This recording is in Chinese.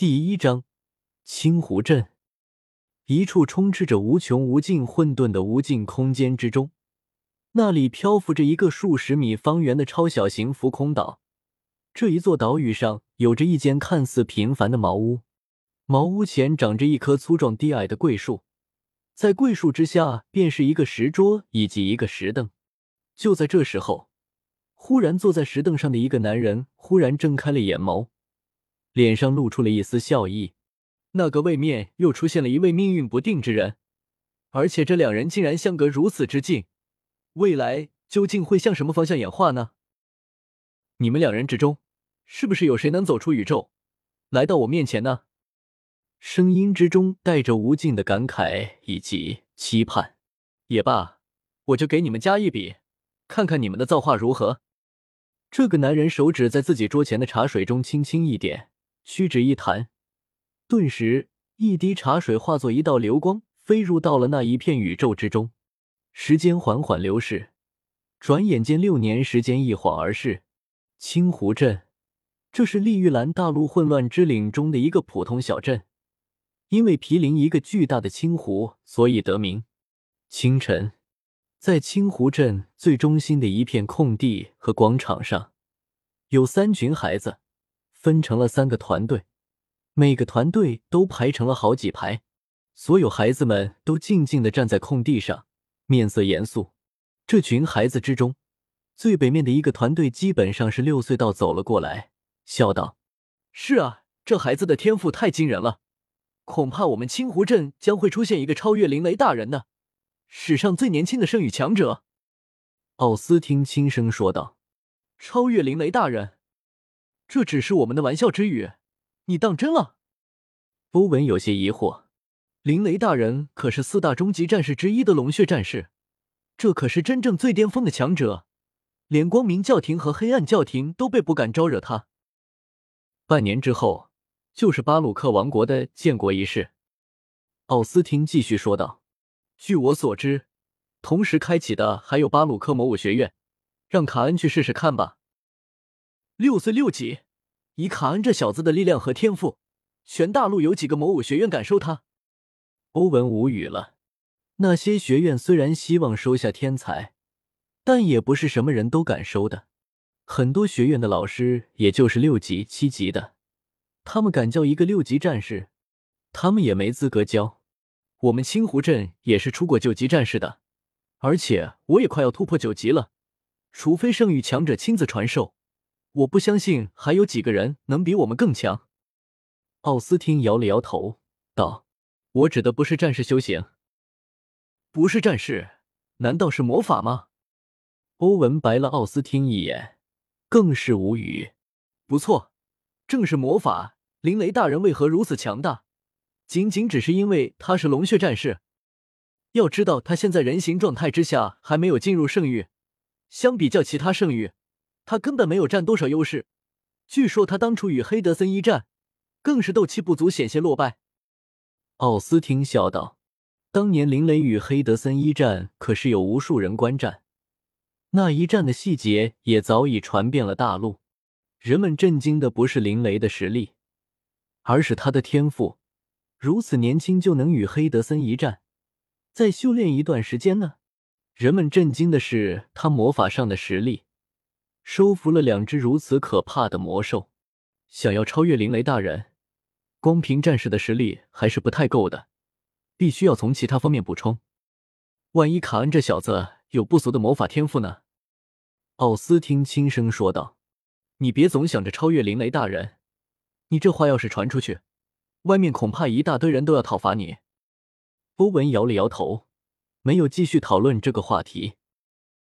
第一章，青湖镇，一处充斥着无穷无尽混沌的无尽空间之中，那里漂浮着一个数十米方圆的超小型浮空岛。这一座岛屿上有着一间看似平凡的茅屋，茅屋前长着一棵粗壮低矮的桂树，在桂树之下便是一个石桌以及一个石凳。就在这时候，忽然坐在石凳上的一个男人忽然睁开了眼眸。脸上露出了一丝笑意，那个位面又出现了一位命运不定之人，而且这两人竟然相隔如此之近，未来究竟会向什么方向演化呢？你们两人之中，是不是有谁能走出宇宙，来到我面前呢？声音之中带着无尽的感慨以及期盼。也罢，我就给你们加一笔，看看你们的造化如何。这个男人手指在自己桌前的茶水中轻轻一点。屈指一弹，顿时一滴茶水化作一道流光，飞入到了那一片宇宙之中。时间缓缓流逝，转眼间六年时间一晃而逝。青湖镇，这是利玉兰大陆混乱之岭中的一个普通小镇，因为毗邻一个巨大的青湖，所以得名。清晨，在青湖镇最中心的一片空地和广场上，有三群孩子。分成了三个团队，每个团队都排成了好几排，所有孩子们都静静的站在空地上，面色严肃。这群孩子之中，最北面的一个团队基本上是六岁道走了过来，笑道：“是啊，这孩子的天赋太惊人了，恐怕我们青湖镇将会出现一个超越林雷大人的史上最年轻的圣域强者。”奥斯汀轻声说道：“超越林雷大人。”这只是我们的玩笑之语，你当真了？欧文有些疑惑。林雷大人可是四大终极战士之一的龙血战士，这可是真正最巅峰的强者，连光明教廷和黑暗教廷都被不敢招惹他。半年之后，就是巴鲁克王国的建国仪式。奥斯汀继续说道：“据我所知，同时开启的还有巴鲁克魔武学院，让卡恩去试试看吧。”六岁六级，以卡恩这小子的力量和天赋，全大陆有几个魔武学院敢收他？欧文无语了。那些学院虽然希望收下天才，但也不是什么人都敢收的。很多学院的老师也就是六级、七级的，他们敢教一个六级战士，他们也没资格教。我们青湖镇也是出过九级战士的，而且我也快要突破九级了，除非圣域强者亲自传授。我不相信还有几个人能比我们更强。奥斯汀摇了摇头，道：“我指的不是战士修行，不是战士，难道是魔法吗？”欧文白了奥斯汀一眼，更是无语。不错，正是魔法。林雷大人为何如此强大？仅仅只是因为他是龙血战士。要知道，他现在人形状态之下还没有进入圣域，相比较其他圣域。他根本没有占多少优势。据说他当初与黑德森一战，更是斗气不足，险些落败。奥斯汀笑道：“当年林雷与黑德森一战，可是有无数人观战。那一战的细节也早已传遍了大陆。人们震惊的不是林雷的实力，而是他的天赋。如此年轻就能与黑德森一战，再修炼一段时间呢？人们震惊的是他魔法上的实力。”收服了两只如此可怕的魔兽，想要超越灵雷大人，光凭战士的实力还是不太够的，必须要从其他方面补充。万一卡恩这小子有不俗的魔法天赋呢？奥斯汀轻声说道：“你别总想着超越灵雷大人，你这话要是传出去，外面恐怕一大堆人都要讨伐你。”欧文摇了摇头，没有继续讨论这个话题。